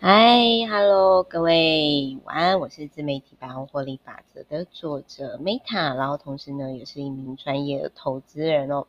嗨，Hello，各位晚安，我是自媒体百万获利法则的作者 Meta，然后同时呢，也是一名专业的投资人哦。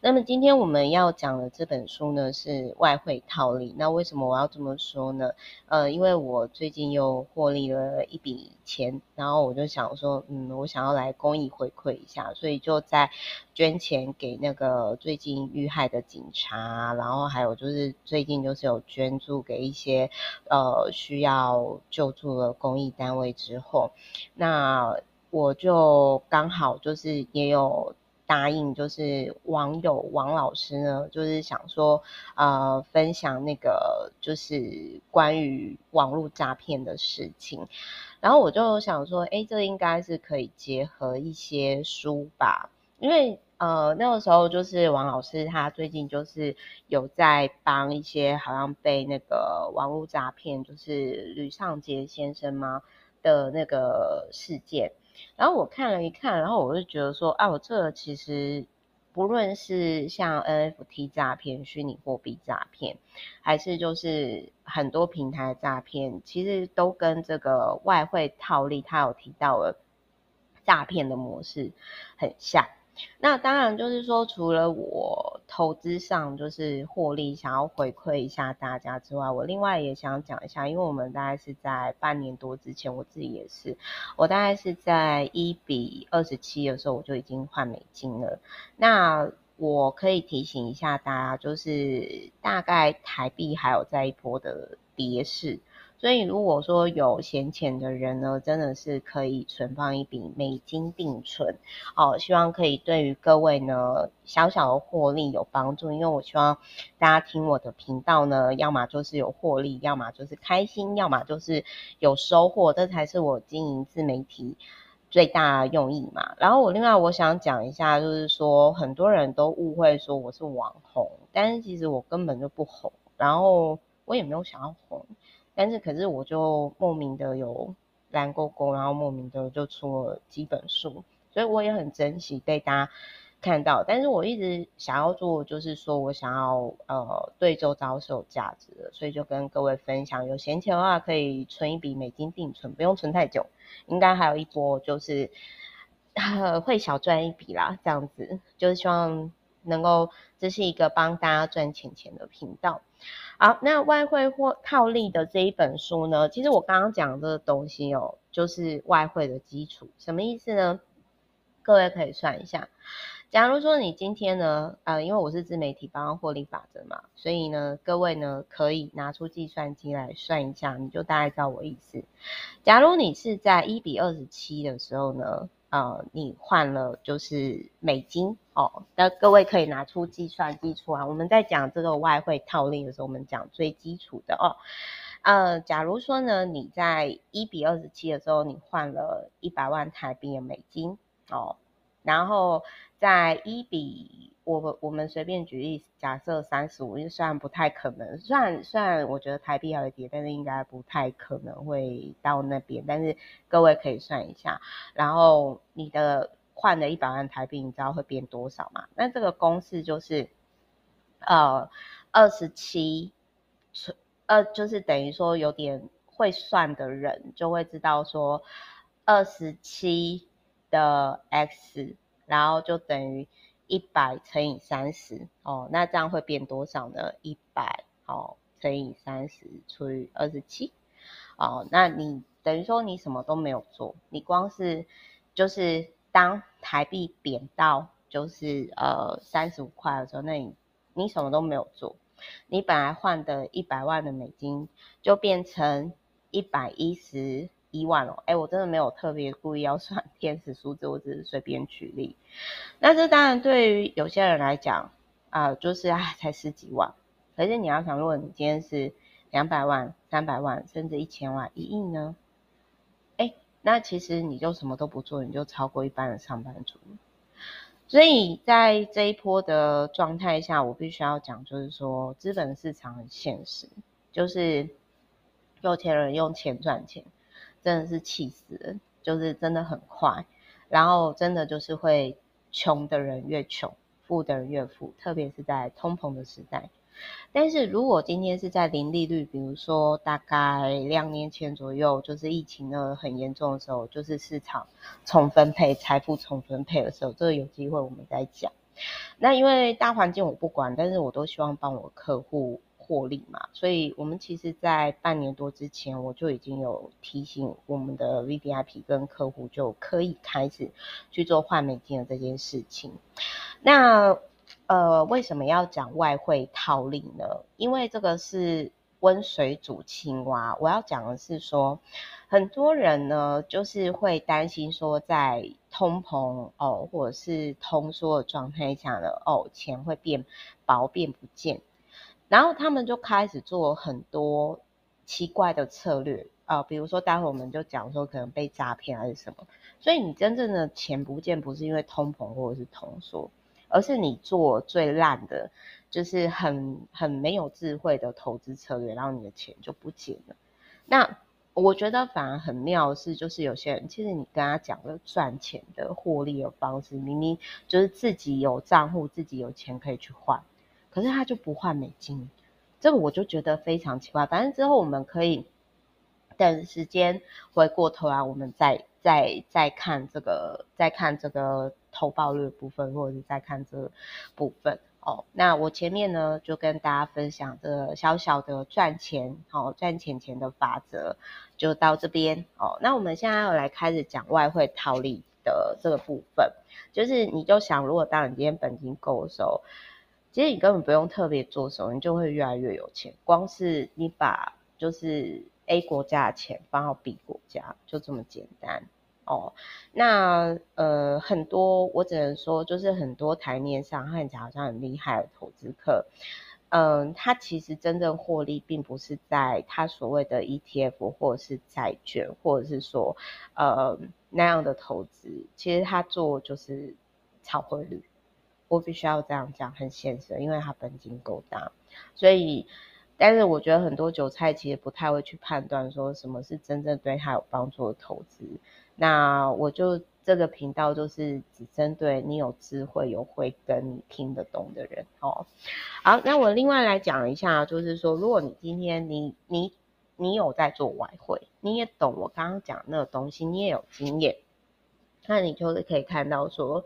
那么今天我们要讲的这本书呢，是外汇套利。那为什么我要这么说呢？呃，因为我最近又获利了一笔钱，然后我就想说，嗯，我想要来公益回馈一下，所以就在捐钱给那个最近遇害的警察，然后还有就是最近就是有捐助给一些。呃，需要救助的公益单位之后，那我就刚好就是也有答应，就是网友王老师呢，就是想说，呃，分享那个就是关于网络诈骗的事情，然后我就想说，诶，这应该是可以结合一些书吧，因为。呃，那个时候就是王老师，他最近就是有在帮一些好像被那个网络诈骗，就是吕尚杰先生吗的那个事件。然后我看了一看，然后我就觉得说，啊，我这个其实不论是像 NFT 诈骗、虚拟货币诈骗，还是就是很多平台诈骗，其实都跟这个外汇套利，他有提到了诈骗的模式很像。那当然就是说，除了我投资上就是获利，想要回馈一下大家之外，我另外也想讲一下，因为我们大概是在半年多之前，我自己也是，我大概是在一比二十七的时候，我就已经换美金了。那我可以提醒一下大家，就是大概台币还有在一波的跌势。所以，如果说有闲钱的人呢，真的是可以存放一笔美金定存，哦，希望可以对于各位呢小小的获利有帮助。因为我希望大家听我的频道呢，要么就是有获利，要么就是开心，要么就是有收获，这才是我经营自媒体最大的用意嘛。然后我另外我想讲一下，就是说很多人都误会说我是网红，但是其实我根本就不红，然后我也没有想要红。但是，可是我就莫名的有蓝勾勾，然后莫名的就出了几本书，所以我也很珍惜被大家看到。但是我一直想要做，就是说我想要呃对周遭是有价值的，所以就跟各位分享，有闲钱的话可以存一笔美金定存，不用存太久，应该还有一波就是会小赚一笔啦，这样子就是希望能够这是一个帮大家赚钱钱的频道。好，那外汇或套利的这一本书呢，其实我刚刚讲的这个东西哦，就是外汇的基础，什么意思呢？各位可以算一下，假如说你今天呢，呃，因为我是自媒体帮获利法则嘛，所以呢，各位呢可以拿出计算机来算一下，你就大概知道我意思。假如你是在一比二十七的时候呢，呃，你换了就是美金哦，那各位可以拿出计算机出来。我们在讲这个外汇套利的时候，我们讲最基础的哦。呃，假如说呢，你在一比二十七的时候，你换了一百万台币的美金哦，然后在一比。我我们随便举例，假设三十五，因为虽然不太可能，虽然虽然我觉得台币还会跌，但是应该不太可能会到那边。但是各位可以算一下，然后你的换了一百万台币，你知道会变多少吗？那这个公式就是，呃，二十七呃，就是等于说有点会算的人就会知道说，二十七的 x，然后就等于。一百乘以三十哦，那这样会变多少呢？一百哦乘以三十除以二十七哦，那你等于说你什么都没有做，你光是就是当台币贬到就是呃三十五块的时候，那你你什么都没有做，你本来换的一百万的美金就变成一百一十。一万哦，哎，我真的没有特别故意要算 天使数字，我只是随便举例。那这当然对于有些人来讲啊、就是啊，才十几万。可是你要想，如果你今天是两百万、三百万，甚至一千万、一亿呢？哎，那其实你就什么都不做，你就超过一般的上班族。所以在这一波的状态下，我必须要讲，就是说资本市场很现实，就是有钱人用钱赚钱。真的是气死人，就是真的很快，然后真的就是会穷的人越穷，富的人越富，特别是在通膨的时代。但是如果今天是在零利率，比如说大概两年前左右，就是疫情呢很严重的时候，就是市场重分配、财富重分配的时候，这个有机会我们再讲。那因为大环境我不管，但是我都希望帮我客户获利嘛，所以我们其实在半年多之前，我就已经有提醒我们的 VVIP 跟客户就可以开始去做换美金的这件事情。那呃，为什么要讲外汇套利呢？因为这个是温水煮青蛙。我要讲的是说，很多人呢，就是会担心说，在通膨哦，或者是通缩的状态下呢，哦，钱会变薄变不见，然后他们就开始做很多奇怪的策略啊，呃，比如说待会我们就讲说，可能被诈骗还是什么。所以你真正的钱不见，不是因为通膨或者是通缩。而是你做最烂的，就是很很没有智慧的投资策略，然后你的钱就不见了。那我觉得反而很妙的是，就是有些人其实你跟他讲了赚钱的获利的方式，明明就是自己有账户，自己有钱可以去换，可是他就不换美金，这个我就觉得非常奇怪。反正之后我们可以等时间回过头来，我们再再再看这个，再看这个。投报率部分，或者是再看这个部分哦。那我前面呢，就跟大家分享这个小小的赚钱，好、哦、赚钱钱的法则，就到这边哦。那我们现在要来开始讲外汇套利的这个部分，就是你就想，如果当你今天本金够的时候，其实你根本不用特别做什么，你就会越来越有钱。光是你把就是 A 国家的钱放到 B 国家，就这么简单。哦，那呃很多，我只能说就是很多台面上看起来好像很厉害的投资客，嗯、他其实真正获利并不是在他所谓的 ETF 或者是债券，或者是说呃那样的投资，其实他做就是炒汇率。我必须要这样讲，很现实，因为他本金够大，所以，但是我觉得很多韭菜其实不太会去判断说什么是真正对他有帮助的投资。那我就这个频道就是只针对你有智慧、有慧根、你听得懂的人哦。好，那我另外来讲一下，就是说，如果你今天你你你有在做外汇，你也懂我刚刚讲那个东西，你也有经验，那你就是可以看到说。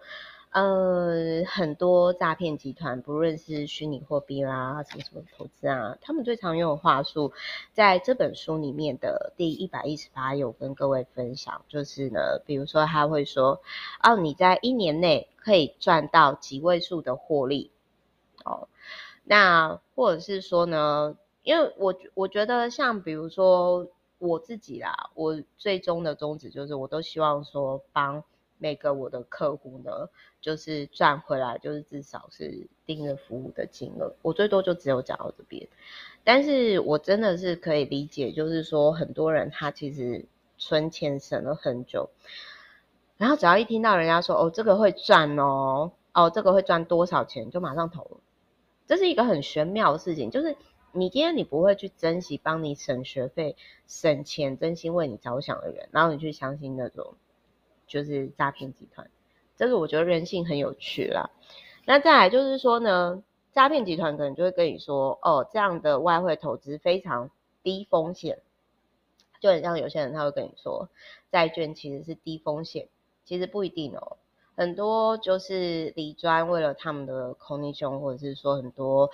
呃，很多诈骗集团，不论是虚拟货币啦，什么什么投资啊，他们最常用的话术，在这本书里面的第一百一十八页，我跟各位分享，就是呢，比如说他会说，哦，你在一年内可以赚到几位数的获利，哦，那或者是说呢，因为我我觉得像比如说我自己啦，我最终的宗旨就是，我都希望说帮。每个我的客户呢，就是赚回来，就是至少是订阅服务的金额，我最多就只有讲到这边。但是我真的是可以理解，就是说很多人他其实存钱省了很久，然后只要一听到人家说哦这个会赚哦，哦这个会赚多少钱，就马上投了。这是一个很玄妙的事情，就是你今天你不会去珍惜帮你省学费、省钱、真心为你着想的人，然后你去相信那种。就是诈骗集团，这个我觉得人性很有趣啦。那再来就是说呢，诈骗集团可能就会跟你说，哦，这样的外汇投资非常低风险，就很像有些人他会跟你说，债券其实是低风险，其实不一定哦。很多就是李专为了他们的 commission，或者是说很多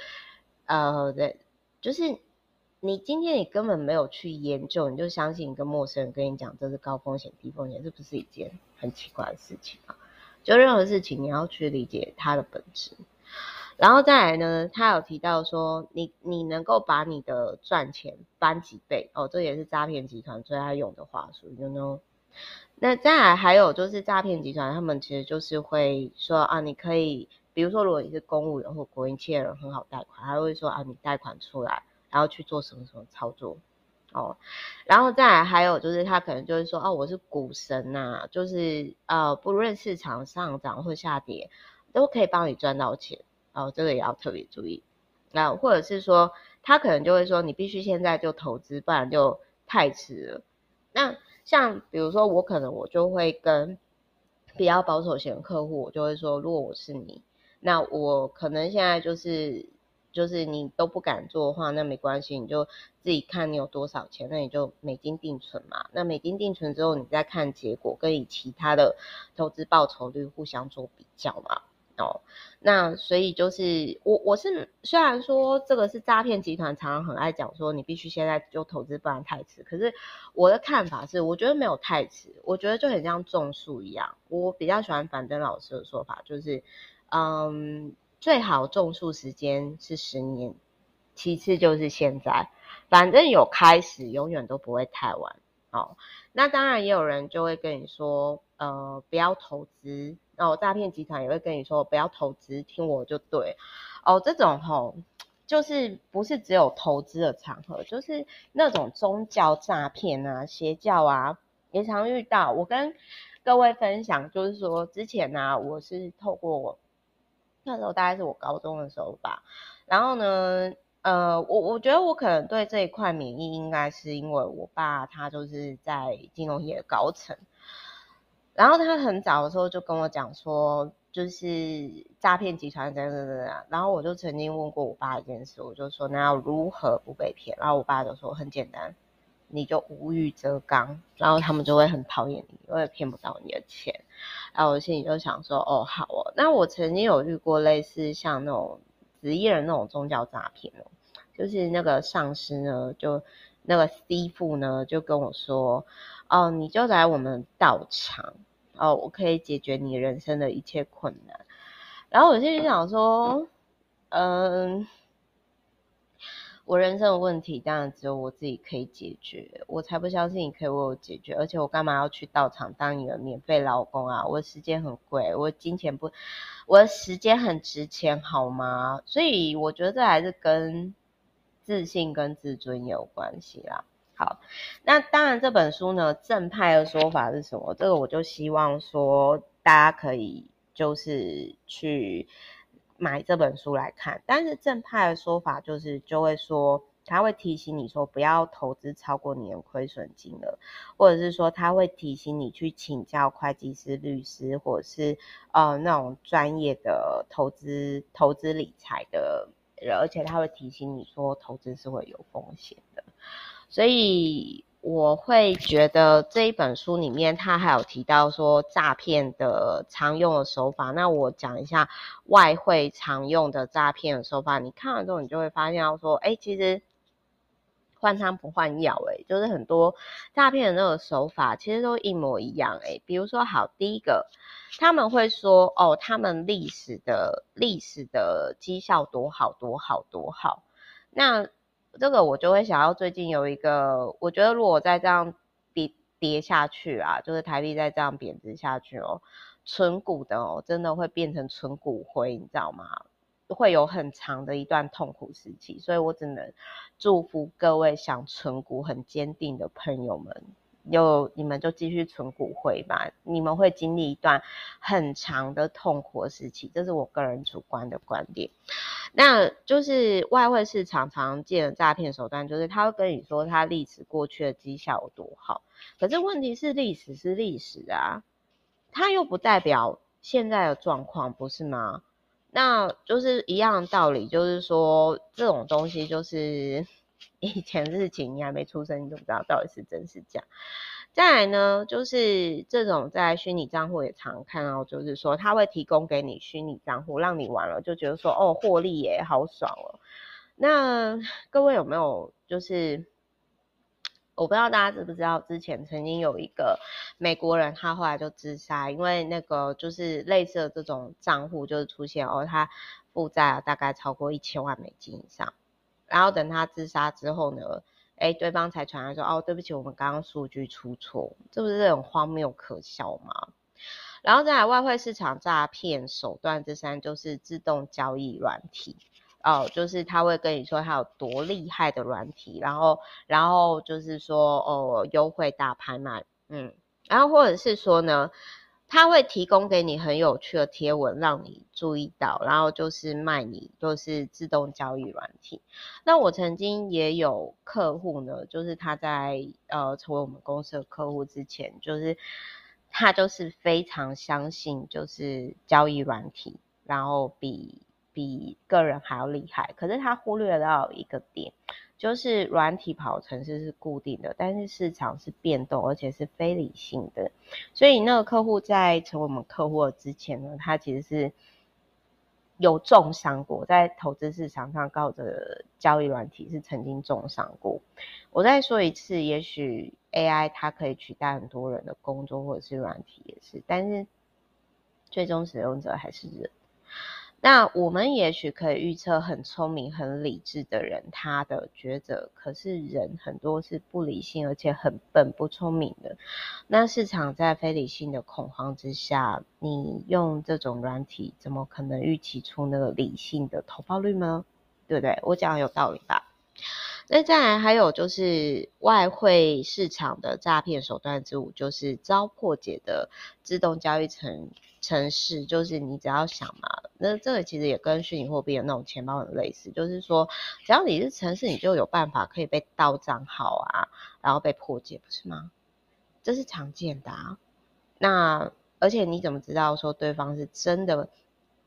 呃，对，就是。你今天你根本没有去研究，你就相信一个陌生人跟你讲这是高风险低风险，这不是一件很奇怪的事情啊？就任何事情你要去理解它的本质。然后再来呢，他有提到说，你你能够把你的赚钱翻几倍哦，这也是诈骗集团最爱用的话术，you know？那再来还有就是诈骗集团他们其实就是会说啊，你可以，比如说如果你是公务员或国营企业人很好贷款，他会说啊，你贷款出来。然后去做什么什么操作，哦，然后再来还有就是他可能就是说，哦，我是股神呐、就是呃，不论市场上涨或下跌，都可以帮你赚到钱，哦，这个也要特别注意。那或者是说，他可能就会说，你必须现在就投资，不然就太迟了。那像比如说我可能我就会跟比较保守型的客户，我就会说，如果我是你，那我可能现在就是。就是你都不敢做的话，那没关系，你就自己看你有多少钱，那你就美金定存嘛。那美金定存之后，你再看结果，跟以其他的投资报酬率互相做比较嘛。哦，那所以就是我我是虽然说这个是诈骗集团，常常很爱讲说你必须现在就投资，不然太迟。可是我的看法是，我觉得没有太迟，我觉得就很像种树一样。我比较喜欢樊登老师的说法，就是嗯。最好种树时间是十年，其次就是现在，反正有开始，永远都不会太晚哦。那当然也有人就会跟你说，呃，不要投资哦，诈骗集团也会跟你说不要投资，听我就对哦。这种吼、就是不是只有投资的场合，就是那种宗教诈骗啊、邪教啊，也常遇到。我跟各位分享，就是说之前呢、我是透过。那时候大概是我高中的时候吧，然后呢，呃，我我觉得我可能对这一块免疫，应该是因为我爸他就是在金融业的高层，然后他很早的时候就跟我讲说，就是诈骗集团等等等等，然后我就曾经问过我爸一件事，我就说那要如何不被骗，然后我爸就说很简单。你就无欲则刚，然后他们就会很讨厌你，因为骗不到你的钱。然后我心里就想说，哦，好哦。那我曾经有遇过类似像那种职业人那种宗教诈骗哦，就是那个上司呢，就那个师父呢，就跟我说，哦，你就来我们道场，哦，我可以解决你人生的一切困难。然后我心里想说，嗯。我人生的问题当然只有我自己可以解决，我才不相信你可以为我解决。而且我干嘛要去道场当你的免费劳工啊？我的时间很贵，我金钱不，我的时间很值钱，好吗？所以我觉得这还是跟自信跟自尊有关系啦。好，那当然这本书呢，正派的说法是什么？这个我就希望说大家可以就是去。买这本书来看，但是正派的说法就是，就会说他会提醒你说不要投资超过你的亏损金额，或者是说他会提醒你去请教会计师、律师，或者是呃那种专业的投资投资理财的人，而且他会提醒你说投资是会有风险的，所以。我会觉得这一本书里面，他还有提到说诈骗的常用的手法。那我讲一下外汇常用的诈骗的手法。你看完之后，你就会发现到说，哎，其实换汤不换药，哎，就是很多诈骗的那个手法其实都一模一样，哎。比如说，好，第一个他们会说，哦，他们历史的历史的绩效多好多好多好，那。这个我就会想要最近有一个，我觉得如果再这样跌跌下去啊，就是台币再这样贬值下去哦，存股的哦，真的会变成存骨灰，你知道吗？会有很长的一段痛苦时期，所以我只能祝福各位想存股很坚定的朋友们。有你们就继续存股会吧，你们会经历一段很长的痛苦时期，这是我个人主观的观点。那就是外汇市场常见的诈骗手段，就是他会跟你说他历史过去的绩效有多好，可是问题是历史是历史啊，它又不代表现在的状况，不是吗？那就是一样的道理，就是说这种东西就是。以前的事情你还没出生，你都不知道到底是真是假。再来呢，就是这种在虚拟账户也常看到，就是说他会提供给你虚拟账户，让你玩了就觉得说哦获利耶，好爽哦。那各位有没有就是我不知道大家知不知道，之前曾经有一个美国人，他后来就自杀，因为那个就是类似的这种账户就是出现哦，他负债大概超过一千万美金以上。然后等他自杀之后呢，哎，对方才传来说，哦，对不起，我们刚刚数据出错，这不是很荒谬可笑吗？然后再来外汇市场诈骗手段之三就是自动交易软体，哦，就是他会跟你说他有多厉害的软体，然后然后就是说哦优惠大拍卖，嗯，然后或者是说呢。他会提供给你很有趣的贴文，让你注意到，然后就是卖你，就是自动交易软体。那我曾经也有客户呢，就是他在呃成为我们公司的客户之前，就是他就是非常相信就是交易软体，然后比比个人还要厉害，可是他忽略到一个点，就是软体跑程式是固定的，但是市场是变动，而且是非理性的。所以那个客户在成为我们客户之前呢，他其实是有重伤过，在投资市场上靠着交易软体是曾经重伤过。我再说一次，也许 AI 它可以取代很多人的工作，或者是软体也是，但是最终使用者还是人。那我们也许可以预测很聪明、很理智的人他的抉择，可是人很多是不理性，而且很笨、不聪明的。那市场在非理性的恐慌之下，你用这种软体，怎么可能预期出那个理性的投报率呢？对不对？我讲的有道理吧？那再来还有就是外汇市场的诈骗手段之五，就是遭破解的自动交易程城市，就是你只要想嘛，那这个其实也跟虚拟货币的那种钱包很类似，就是说只要你是城市，你就有办法可以被盗账号啊，然后被破解，不是吗？这是常见的啊。那而且你怎么知道说对方是真的？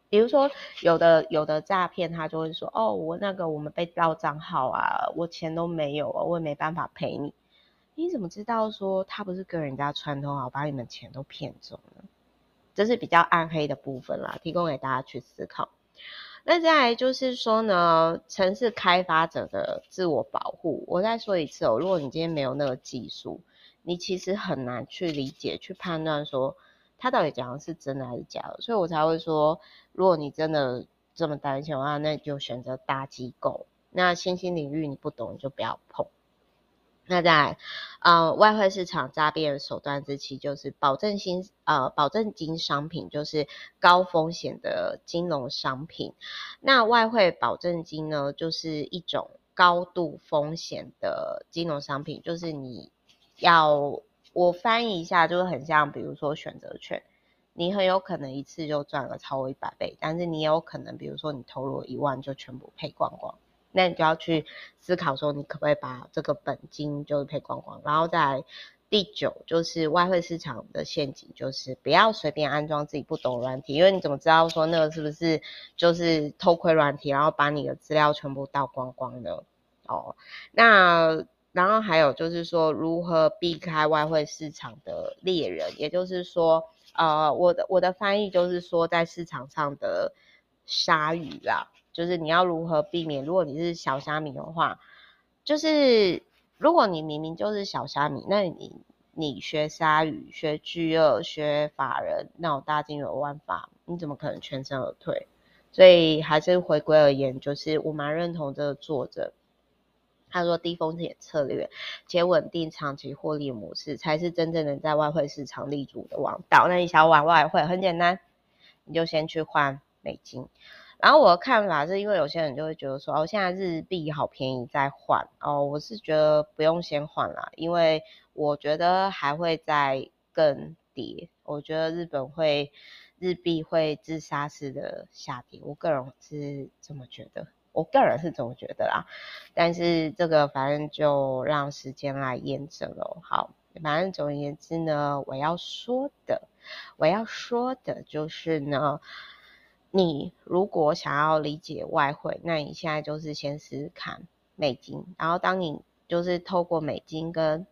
比如说，有的有的诈骗，他就会说，哦，我那个我们被盗账号啊，我钱都没有啊，我也没办法赔你。你怎么知道说他不是跟人家串通好，把你们钱都骗走呢？这是比较暗黑的部分啦，提供给大家去思考。那再来就是说呢，城市开发者的自我保护，我再说一次哦，如果你今天没有那个技术，你其实很难去理解、去判断说。他到底讲的是真的还是假的？所以我才会说，如果你真的这么担心的话，那你就选择大机构。那新兴领域你不懂，你就不要碰。那在呃外汇市场诈骗手段之七，就是保证金呃保证金商品，就是高风险的金融商品。那外汇保证金呢，就是一种高度风险的金融商品，就是你要。我翻译一下，就是很像，比如说选择权，你很有可能一次就赚了超过一百倍，但是你也有可能，比如说你投入一万就全部赔光光，那你就要去思考说，你可不可以把这个本金就是赔光光。然后在第九，就是外汇市场的陷阱，就是不要随便安装自己不懂软体，因为你怎么知道说那个是不是就是偷窥软体，然后把你的资料全部倒光光呢哦？那。然后还有就是说，如何避开外汇市场的猎人，也就是说，呃，我的我的翻译就是说，在市场上的鲨鱼啦，就是你要如何避免？如果你是小虾米的话，就是如果你明明就是小虾米，那你你学鲨鱼、学巨鳄、学法人那种大金额玩法，你怎么可能全身而退？所以还是回归而言，就是我蛮认同这个作者。他说：“低风险策略且稳定长期获利模式，才是真正能在外汇市场立足的王道。那你想要玩外汇，很简单，你就先去换美金。然后我的看法是，因为有些人就会觉得说，哦，现在日币好便宜，再换哦。我是觉得不用先换啦，因为我觉得还会再更跌。我觉得日本会日币会自杀式的下跌，我个人是这么觉得。”我个人是这么觉得啦，但是这个反正就让时间来验证了。好，反正总而言之呢，我要说的，我要说的就是呢，你如果想要理解外汇，那你现在就是先试试看美金，然后当你就是透过美金跟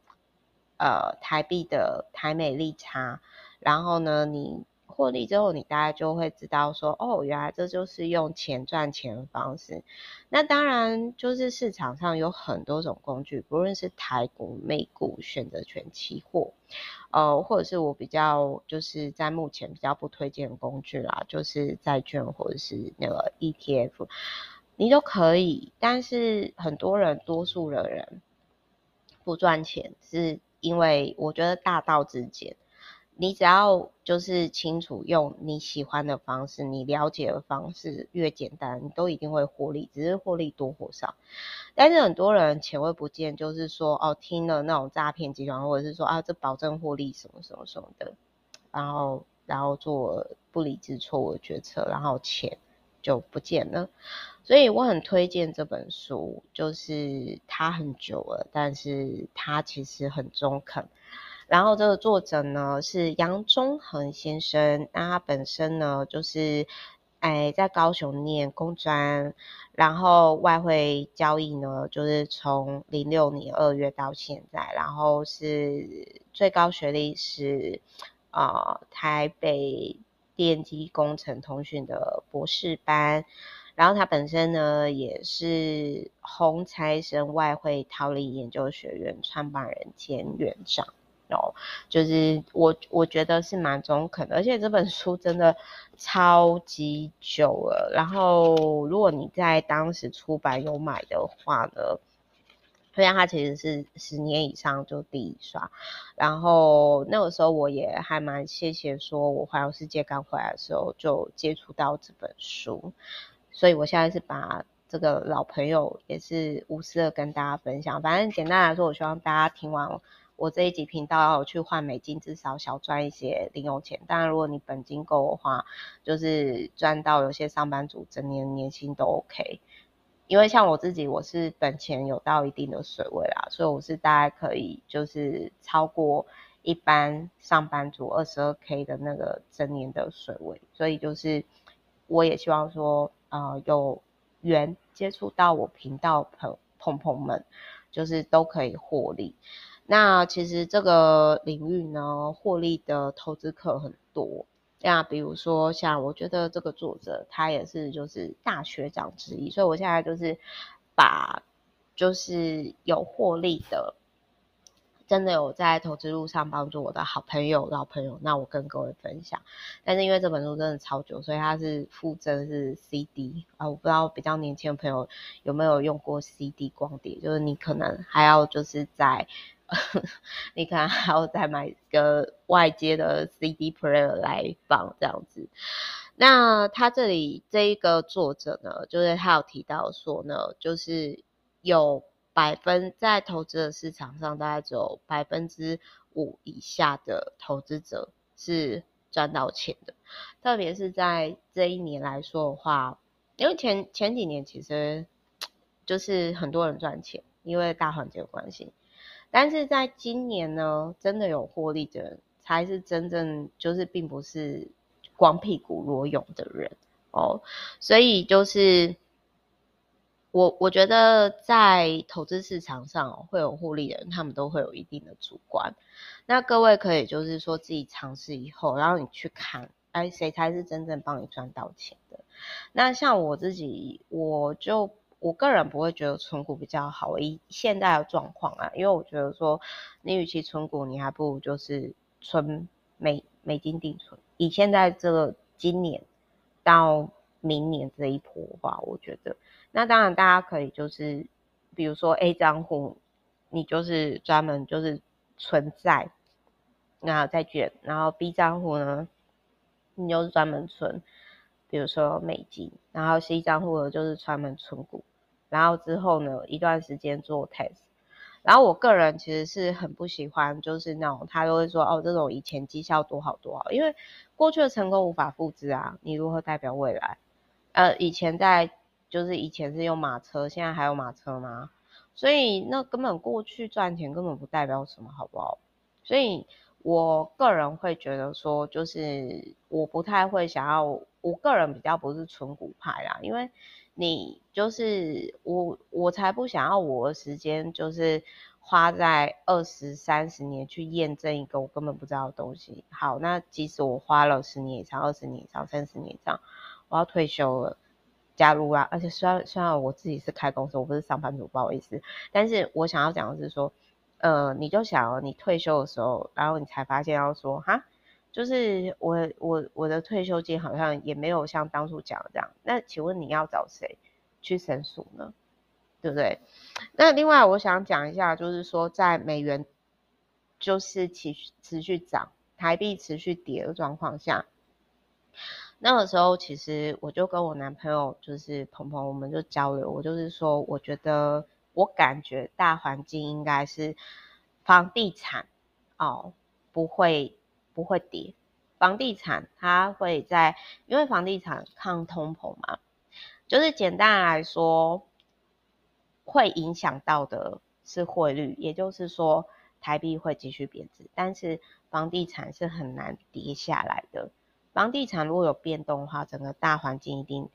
呃台币的台美利差，然后呢你。获利之后，你大概就会知道说，哦，原来这就是用钱赚钱的方式。那当然，就是市场上有很多种工具，不论是台股、美股、选择权、期货，呃，或者是我比较就是在目前比较不推荐的工具啦，就是债券或者是那个 ETF，你都可以。但是很多人，多数的人不赚钱，是因为我觉得大道至简。你只要就是清楚用你喜欢的方式，你了解的方式越简单，你都一定会获利，只是获利多或少。但是很多人钱会不见，就是说哦，听了那种诈骗集团，或者是说啊，这保证获利什么什么什么的，然后然后做不理智错误的决策，然后钱就不见了。所以我很推荐这本书，就是它很久了，但是它其实很中肯。然后这个作者呢是杨中恒先生，那他本身呢就是哎，在高雄念工专，然后外汇交易呢，就是从零六年二月到现在，然后是最高学历是啊、台北电机工程通讯的博士班，然后他本身呢也是红财神外汇套利研究学院创办人兼院长。哦，就是我我觉得是蛮中肯的，而且这本书真的超级久了。然后如果你在当时出版有买的话呢，虽然它其实是十年以上就第一刷。然后那个时候我也还蛮谢谢，说我环游世界刚回来的时候就接触到这本书，所以我现在是把这个老朋友也是无私的跟大家分享。反正简单来说，我希望大家听完。我这一集频道要去换美金，至少小赚一些零用钱。当然，如果你本金够的话，就是赚到有些上班族整年年薪都 OK。因为像我自己，我是本钱有到一定的水位啦，所以我是大概可以就是超过一般上班族二十二 K 的那个整年的水位。所以就是我也希望说，呃，有缘接触到我频道朋朋朋们，就是都可以获利。那其实这个领域呢，获利的投资客很多。那比如说像我觉得这个作者他也是就是大学长之一，所以我现在就是把就是有获利的。真的有在投资路上帮助我的好朋友、老朋友，那我跟各位分享。但是因为这本书真的超久，所以它是附赠是 CD 啊，我不知道比较年轻的朋友有没有用过 CD 光碟，就是你可能还要就是在，你可能还要再买个外接的 CD player 来放这样子。那他这里这一个作者呢，就是他有提到说呢，就是有。百分在投资的市场上，大概只有百分之五以下的投资者是赚到钱的。特别是在这一年来说的话，因为前前几年其实就是很多人赚钱，因为大环境的关系。但是在今年呢，真的有获利的人，才是真正就是并不是光屁股裸泳的人哦。所以就是。我我觉得在投资市场上会有获利的人，他们都会有一定的主观。那各位可以就是说自己尝试以后，然后你去看，哎，谁才是真正帮你赚到钱的？那像我自己，我就我个人不会觉得存股比较好，以现在的状况啊，因为我觉得说你与其存股，你还不如就是存美美金定存。以现在这个今年到明年这一波的话，我觉得。那当然，大家可以就是，比如说 A 账户，你就是专门就是存债，那债券，然后 B 账户呢，你就是专门存，比如说美金，然后西账户的就是专门存股，然后之后呢一段时间做 test，然后我个人其实是很不喜欢，就是那种他都会说哦，这种以前绩效多好多好，因为过去的成功无法复制啊，你如何代表未来？呃，以前在。就是以前是用马车，现在还有马车吗？所以那根本过去赚钱根本不代表什么，好不好？所以我个人会觉得说，就是我不太会想要，我个人比较不是纯股派啦，因为你就是我，我才不想要我的时间就是花在二十三十年去验证一个我根本不知道的东西。好，那即使我花了十年以上、二十年以上、三十年以上，我要退休了。加入啊，而且虽然虽然我自己是开公司，我不是上班族，不好意思，但是我想要讲的是说，呃，你就想你退休的时候，然后你才发现要说，哈，就是我我我的退休金好像也没有像当初讲的这样，那请问你要找谁去申诉呢？对不对？那另外我想讲一下，就是说在美元就是持续持续涨，台币持续跌的状况下。那个时候，其实我就跟我男朋友就是鹏鹏，我们就交流。我就是说，我觉得我感觉大环境应该是房地产哦，不会不会跌。房地产它会在，因为房地产抗通膨嘛，就是简单来说，会影响到的是汇率，也就是说台币会继续贬值，但是房地产是很难跌下来的。房地产如果有变动的话，整个大环境一定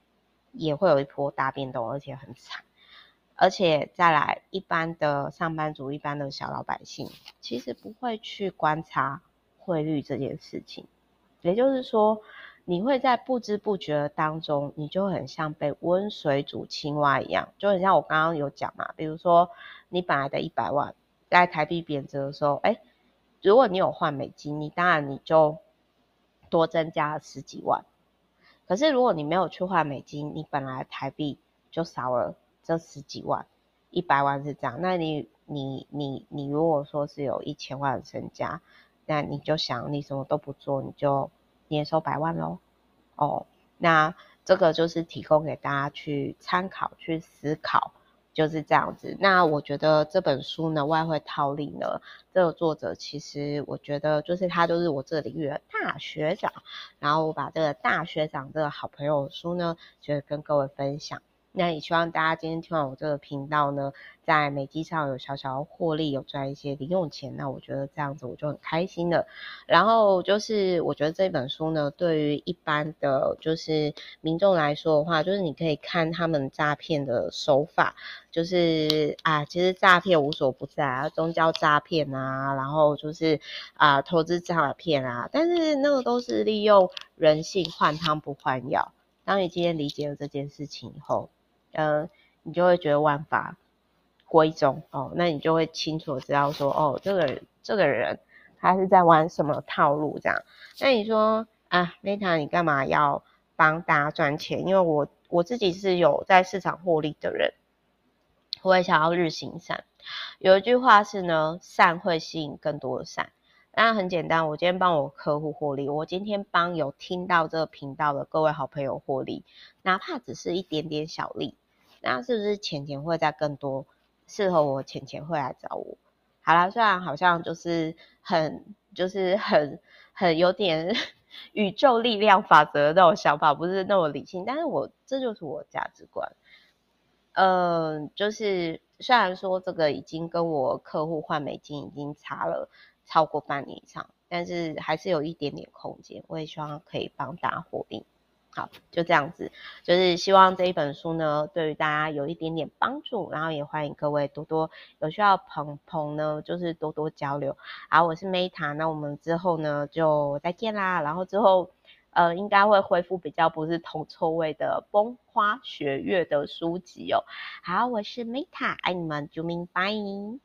也会有一波大变动，而且很惨。而且再来，一般的上班族、一般的小老百姓，其实不会去观察汇率这件事情。也就是说，你会在不知不觉当中，你就很像被温水煮青蛙一样，就很像我刚刚有讲嘛。比如说，你本来的一百万，在台币贬值的时候，哎，如果你有换美金，你当然你就多增加了十几万。可是如果你没有去换美金，你本来台币就少了。这十几万，一百万是这样。那你你你你如果说是有一千万的身家，那你就想你什么都不做，你就年收百万喽。哦，那这个就是提供给大家去参考、去思考，就是这样子。那我觉得这本书呢，《外汇套利》呢，这个作者其实我觉得就是他就是我这个领域的大学长，然后我把这个大学长这个好朋友的书呢，就跟各位分享。那也希望大家今天听完我这个频道呢，在美基上有小小获利，有赚一些零用钱，那我觉得这样子我就很开心了。然后就是我觉得这本书呢，对于一般的就是民众来说的话，就是你可以看他们诈骗的手法，就是啊，其实诈骗无所不在啊，宗教诈骗啊，然后就是啊，投资诈骗啊，但是那个都是利用人性换汤不换药。当你今天理解了这件事情以后，嗯，你就会觉得万法归宗哦，那你就会清楚知道说，哦，这个这个人他是在玩什么套路这样。那你说啊，Meta，你干嘛要帮大家赚钱？因为我我自己是有在市场获利的人，我也想要日行善。有一句话是呢，善会吸引更多的善。那很简单，我今天帮我客户获利，我今天帮有听到这个频道的各位好朋友获利，哪怕只是一点点小利。那是不是钱钱会再更多？适合我钱钱会来找我。好啦，虽然好像就是很就是很很有点 宇宙力量法则的那种想法，不是那么理性，但是我这就是我价值观。嗯、就是虽然说这个已经跟我客户换美金已经差了超过半年以上，但是还是有一点点空间。我也希望可以帮大家获利。好，就这样子，就是希望这一本书呢，对于大家有一点点帮助，然后也欢迎各位多多有需要朋朋呢，就是多多交流。好，我是 Meta，那我们之后呢就再见啦，然后之后呃应该会恢复比较不是铜臭味的风花雪月的书籍哦。好，我是 Meta，爱你们，啾咪，拜。